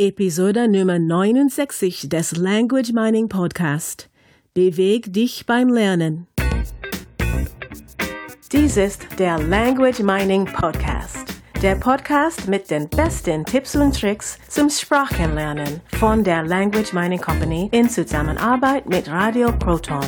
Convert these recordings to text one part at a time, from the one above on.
Episode Nummer 69 des Language Mining Podcast. Beweg dich beim Lernen. Dies ist der Language Mining Podcast. Der Podcast mit den besten Tipps und Tricks zum Sprachenlernen von der Language Mining Company in Zusammenarbeit mit Radio Proton.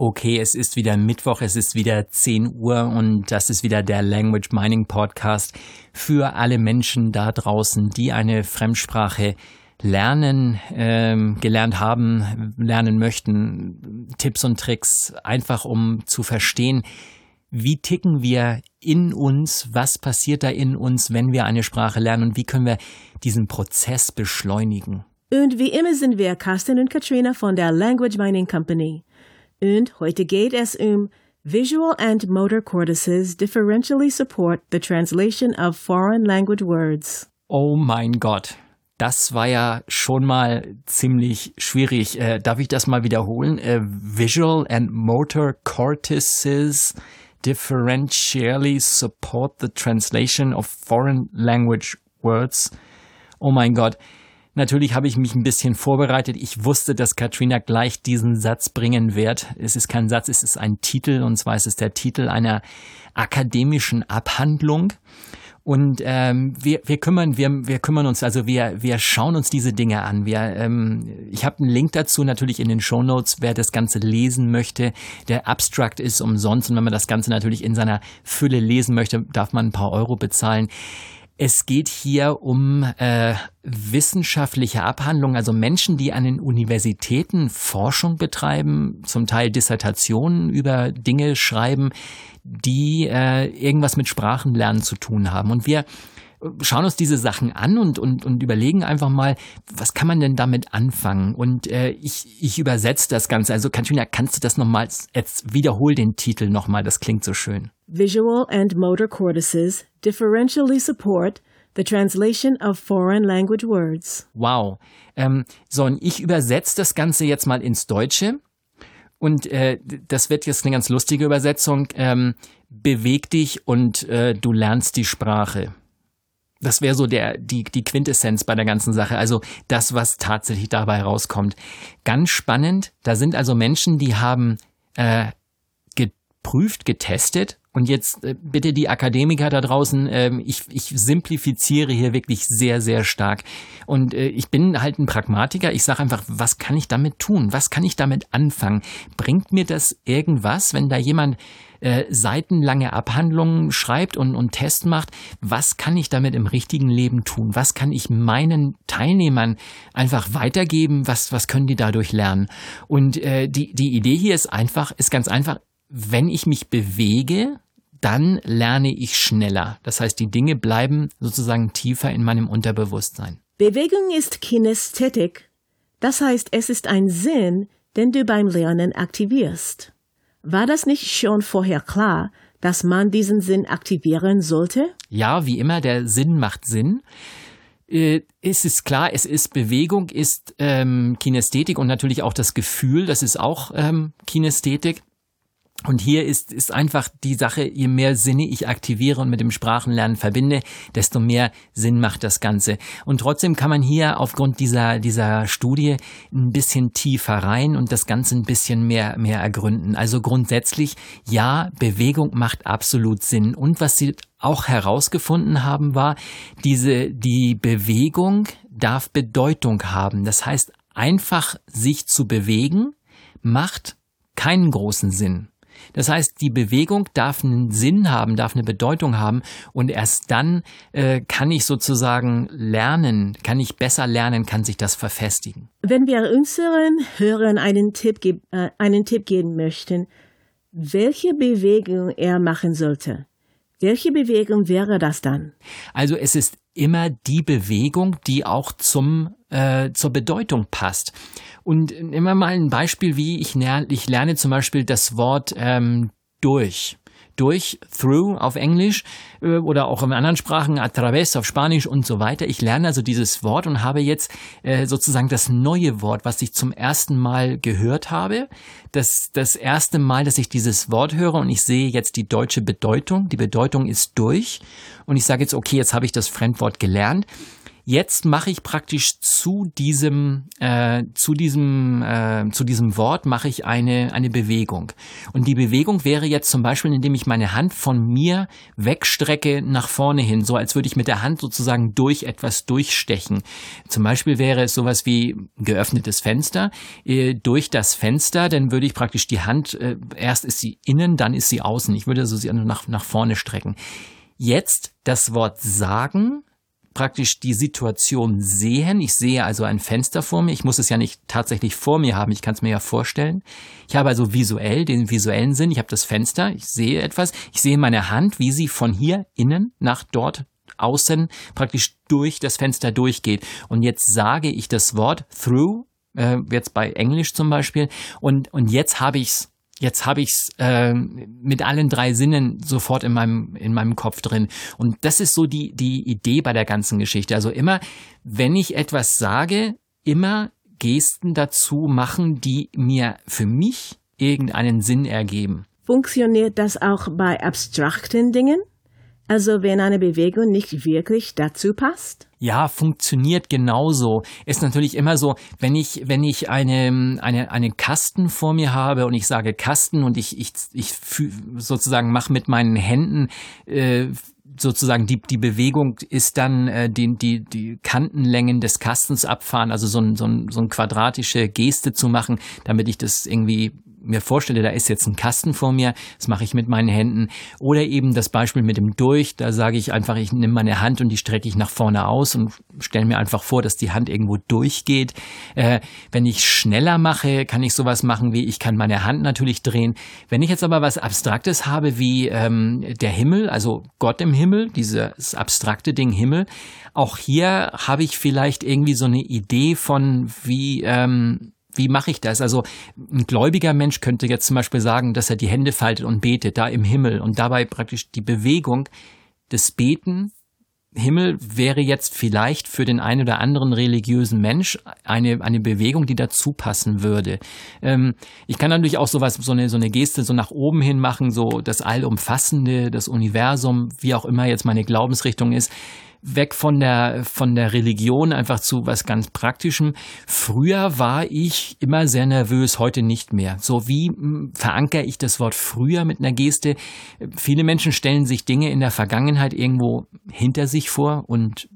Okay, es ist wieder Mittwoch, es ist wieder 10 Uhr und das ist wieder der Language Mining Podcast für alle Menschen da draußen, die eine Fremdsprache lernen, ähm, gelernt haben, lernen möchten, Tipps und Tricks, einfach um zu verstehen, wie ticken wir in uns, was passiert da in uns, wenn wir eine Sprache lernen und wie können wir diesen Prozess beschleunigen. Und wie immer sind wir Carsten und Katrina von der Language Mining Company. Und heute geht es um Visual and motor cortices differentially support the translation of foreign language words. Oh mein Gott. Das war ja schon mal ziemlich schwierig. Äh, darf ich das mal wiederholen? Äh, Visual and motor cortices differentially support the translation of foreign language words. Oh mein Gott. Natürlich habe ich mich ein bisschen vorbereitet. Ich wusste, dass Katrina gleich diesen Satz bringen wird. Es ist kein Satz, es ist ein Titel, und zwar ist es der Titel einer akademischen Abhandlung. Und ähm, wir, wir kümmern, wir, wir kümmern uns, also wir, wir schauen uns diese Dinge an. Wir, ähm, ich habe einen Link dazu natürlich in den Show Notes, wer das Ganze lesen möchte. Der Abstract ist umsonst und wenn man das Ganze natürlich in seiner Fülle lesen möchte, darf man ein paar Euro bezahlen. Es geht hier um äh, wissenschaftliche Abhandlungen, also Menschen, die an den Universitäten Forschung betreiben, zum Teil Dissertationen über Dinge schreiben, die äh, irgendwas mit Sprachenlernen zu tun haben. Und wir schauen uns diese Sachen an und, und, und überlegen einfach mal, was kann man denn damit anfangen? Und äh, ich, ich übersetze das Ganze. Also Katrina, kannst du das nochmal, jetzt wiederhol den Titel nochmal, das klingt so schön. Visual and motor cortices differentially support the translation of foreign language words. Wow. Ähm, so, und ich übersetze das Ganze jetzt mal ins Deutsche. Und äh, das wird jetzt eine ganz lustige Übersetzung. Ähm, beweg dich und äh, du lernst die Sprache. Das wäre so der, die, die Quintessenz bei der ganzen Sache. Also das, was tatsächlich dabei rauskommt. Ganz spannend. Da sind also Menschen, die haben äh, geprüft, getestet. Und jetzt äh, bitte die Akademiker da draußen, äh, ich, ich simplifiziere hier wirklich sehr, sehr stark. Und äh, ich bin halt ein Pragmatiker. Ich sage einfach, was kann ich damit tun? Was kann ich damit anfangen? Bringt mir das irgendwas, wenn da jemand äh, seitenlange Abhandlungen schreibt und, und Test macht, was kann ich damit im richtigen Leben tun? Was kann ich meinen Teilnehmern einfach weitergeben? Was, was können die dadurch lernen? Und äh, die, die Idee hier ist einfach, ist ganz einfach, wenn ich mich bewege, dann lerne ich schneller. Das heißt, die Dinge bleiben sozusagen tiefer in meinem Unterbewusstsein. Bewegung ist Kinästhetik. Das heißt, es ist ein Sinn, den du beim Lernen aktivierst. War das nicht schon vorher klar, dass man diesen Sinn aktivieren sollte? Ja, wie immer, der Sinn macht Sinn. Äh, es ist klar, es ist Bewegung, ist ähm, Kinästhetik und natürlich auch das Gefühl, das ist auch ähm, Kinästhetik. Und hier ist, ist einfach die Sache, je mehr Sinne ich aktiviere und mit dem Sprachenlernen verbinde, desto mehr Sinn macht das Ganze. Und trotzdem kann man hier aufgrund dieser, dieser Studie ein bisschen tiefer rein und das Ganze ein bisschen mehr, mehr ergründen. Also grundsätzlich, ja, Bewegung macht absolut Sinn. Und was sie auch herausgefunden haben, war, diese, die Bewegung darf Bedeutung haben. Das heißt, einfach sich zu bewegen macht keinen großen Sinn. Das heißt, die Bewegung darf einen Sinn haben, darf eine Bedeutung haben und erst dann äh, kann ich sozusagen lernen, kann ich besser lernen, kann sich das verfestigen. Wenn wir unseren Hörern einen Tipp, äh, einen Tipp geben möchten, welche Bewegung er machen sollte, welche Bewegung wäre das dann? Also es ist immer die Bewegung, die auch zum äh, zur Bedeutung passt. Und immer mal ein Beispiel, wie ich lerne, ich lerne zum Beispiel das Wort ähm, durch. durch, through auf Englisch äh, oder auch in anderen Sprachen, a través auf Spanisch und so weiter. Ich lerne also dieses Wort und habe jetzt äh, sozusagen das neue Wort, was ich zum ersten Mal gehört habe. Das, das erste Mal, dass ich dieses Wort höre und ich sehe jetzt die deutsche Bedeutung. Die Bedeutung ist durch und ich sage jetzt, okay, jetzt habe ich das Fremdwort gelernt. Jetzt mache ich praktisch zu diesem äh, zu diesem äh, zu diesem Wort mache ich eine eine Bewegung und die Bewegung wäre jetzt zum Beispiel, indem ich meine Hand von mir wegstrecke nach vorne hin, so als würde ich mit der Hand sozusagen durch etwas durchstechen. Zum Beispiel wäre es sowas wie geöffnetes Fenster äh, durch das Fenster, dann würde ich praktisch die Hand äh, erst ist sie innen, dann ist sie außen. Ich würde also sie nach nach vorne strecken. Jetzt das Wort sagen praktisch die Situation sehen. Ich sehe also ein Fenster vor mir. Ich muss es ja nicht tatsächlich vor mir haben. Ich kann es mir ja vorstellen. Ich habe also visuell den visuellen Sinn. Ich habe das Fenster. Ich sehe etwas. Ich sehe meine Hand, wie sie von hier innen nach dort außen praktisch durch das Fenster durchgeht. Und jetzt sage ich das Wort through, äh, jetzt bei Englisch zum Beispiel. Und, und jetzt habe ich es Jetzt habe ich's äh, mit allen drei Sinnen sofort in meinem in meinem Kopf drin und das ist so die die Idee bei der ganzen Geschichte. Also immer, wenn ich etwas sage, immer Gesten dazu machen, die mir für mich irgendeinen Sinn ergeben. Funktioniert das auch bei abstrakten Dingen? Also wenn eine Bewegung nicht wirklich dazu passt? Ja, funktioniert genauso. Ist natürlich immer so, wenn ich, wenn ich eine, eine, einen Kasten vor mir habe und ich sage Kasten und ich, ich, ich sozusagen mache mit meinen Händen äh, sozusagen die, die Bewegung ist dann äh, die, die, die Kantenlängen des Kastens abfahren, also so ein, so ein, so ein quadratische Geste zu machen, damit ich das irgendwie mir vorstelle, da ist jetzt ein Kasten vor mir, das mache ich mit meinen Händen. Oder eben das Beispiel mit dem Durch, da sage ich einfach, ich nehme meine Hand und die strecke ich nach vorne aus und stelle mir einfach vor, dass die Hand irgendwo durchgeht. Äh, wenn ich schneller mache, kann ich sowas machen wie, ich kann meine Hand natürlich drehen. Wenn ich jetzt aber was Abstraktes habe wie ähm, der Himmel, also Gott im Himmel, dieses abstrakte Ding Himmel, auch hier habe ich vielleicht irgendwie so eine Idee von, wie ähm, wie mache ich das? Also ein gläubiger Mensch könnte jetzt zum Beispiel sagen, dass er die Hände faltet und betet, da im Himmel und dabei praktisch die Bewegung des Beten Himmel wäre jetzt vielleicht für den einen oder anderen religiösen Mensch eine, eine Bewegung, die dazu passen würde. Ähm, ich kann natürlich auch sowas, so eine, so eine Geste so nach oben hin machen, so das Allumfassende, das Universum, wie auch immer jetzt meine Glaubensrichtung ist weg von der, von der Religion einfach zu was ganz Praktischem. Früher war ich immer sehr nervös, heute nicht mehr. So wie hm, verankere ich das Wort früher mit einer Geste? Viele Menschen stellen sich Dinge in der Vergangenheit irgendwo hinter sich vor und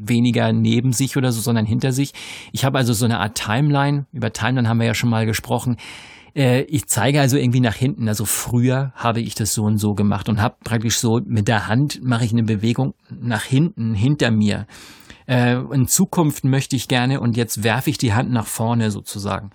weniger neben sich oder so, sondern hinter sich. Ich habe also so eine Art Timeline. Über Timeline haben wir ja schon mal gesprochen. Äh, ich zeige also irgendwie nach hinten. Also früher habe ich das so und so gemacht und habe praktisch so mit der Hand mache ich eine Bewegung nach hinten, hinter mir. Äh, in Zukunft möchte ich gerne und jetzt werfe ich die Hand nach vorne sozusagen.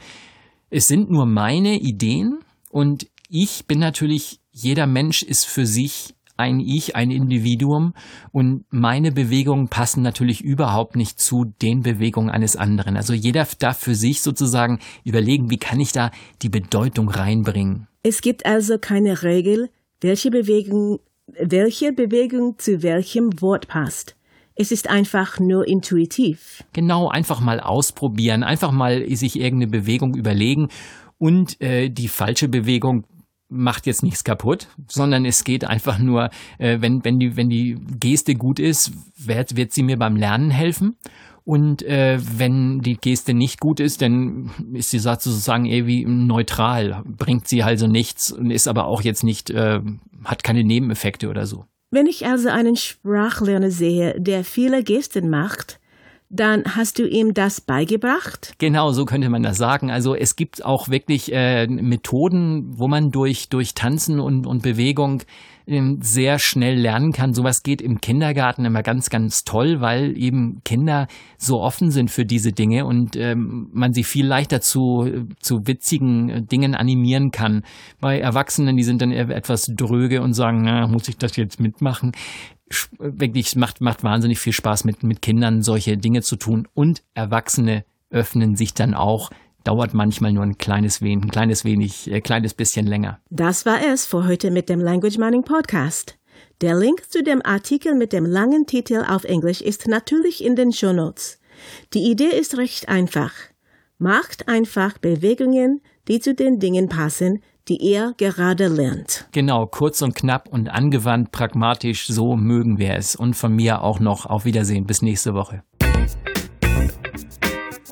Es sind nur meine Ideen und ich bin natürlich, jeder Mensch ist für sich ein Ich, ein Individuum und meine Bewegungen passen natürlich überhaupt nicht zu den Bewegungen eines anderen. Also jeder darf für sich sozusagen überlegen, wie kann ich da die Bedeutung reinbringen. Es gibt also keine Regel, welche Bewegung, welche Bewegung zu welchem Wort passt. Es ist einfach nur intuitiv. Genau, einfach mal ausprobieren, einfach mal sich irgendeine Bewegung überlegen und äh, die falsche Bewegung macht jetzt nichts kaputt, sondern es geht einfach nur, äh, wenn, wenn, die, wenn die Geste gut ist, wird, wird sie mir beim Lernen helfen. Und äh, wenn die Geste nicht gut ist, dann ist sie sozusagen irgendwie neutral, bringt sie also nichts und ist aber auch jetzt nicht, äh, hat keine Nebeneffekte oder so. Wenn ich also einen Sprachlerner sehe, der viele Gesten macht, dann hast du ihm das beigebracht? Genau, so könnte man das sagen. Also es gibt auch wirklich äh, Methoden, wo man durch, durch Tanzen und, und Bewegung ähm, sehr schnell lernen kann. Sowas geht im Kindergarten immer ganz, ganz toll, weil eben Kinder so offen sind für diese Dinge und ähm, man sie viel leichter zu, zu witzigen Dingen animieren kann. Bei Erwachsenen, die sind dann etwas dröge und sagen, na, muss ich das jetzt mitmachen? Wirklich macht, macht wahnsinnig viel Spaß mit, mit Kindern solche Dinge zu tun und Erwachsene öffnen sich dann auch dauert manchmal nur ein kleines wenig, ein kleines wenig, äh, kleines bisschen länger. Das war es für heute mit dem Language Mining Podcast. Der Link zu dem Artikel mit dem langen Titel auf Englisch ist natürlich in den Show Notes. Die Idee ist recht einfach. Macht einfach Bewegungen, die zu den Dingen passen, die ihr gerade lernt. Genau, kurz und knapp und angewandt, pragmatisch, so mögen wir es. Und von mir auch noch auf Wiedersehen. Bis nächste Woche.